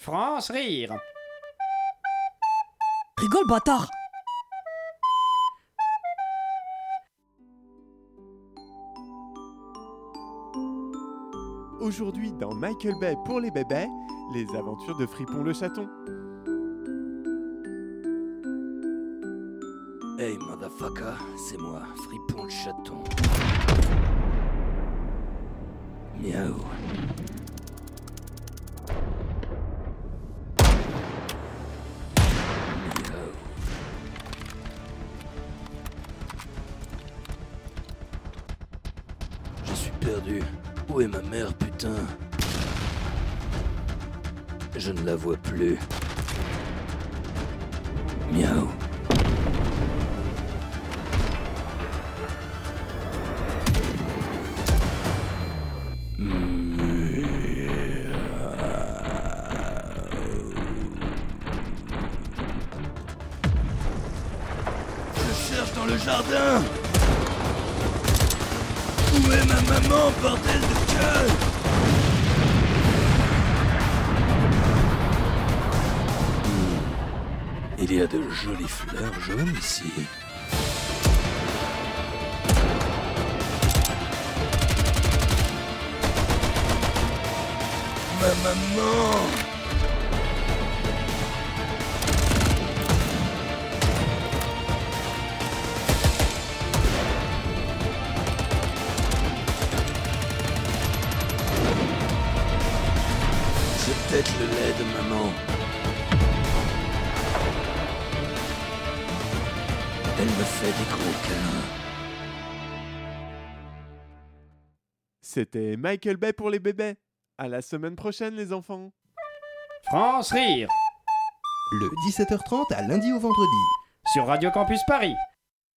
France rire. Rigole, bâtard Aujourd'hui dans Michael Bay pour les bébés, les aventures de Fripon le chaton. Hey motherfucker, c'est moi, Fripon le chaton. Miaou. Je suis perdu. Où est ma mère, putain Je ne la vois plus. Miaou. Je cherche dans le jardin Où est ma maman, bordel de gueule Hmm. Il y a de jolies fleurs jaunes ici. Ma maman peut-être le lait de maman. Elle me fait des gros câlins. C'était Michael Bay pour les bébés. À la semaine prochaine les enfants. France rire. Le 17h30 à lundi au vendredi. Sur Radio Campus Paris.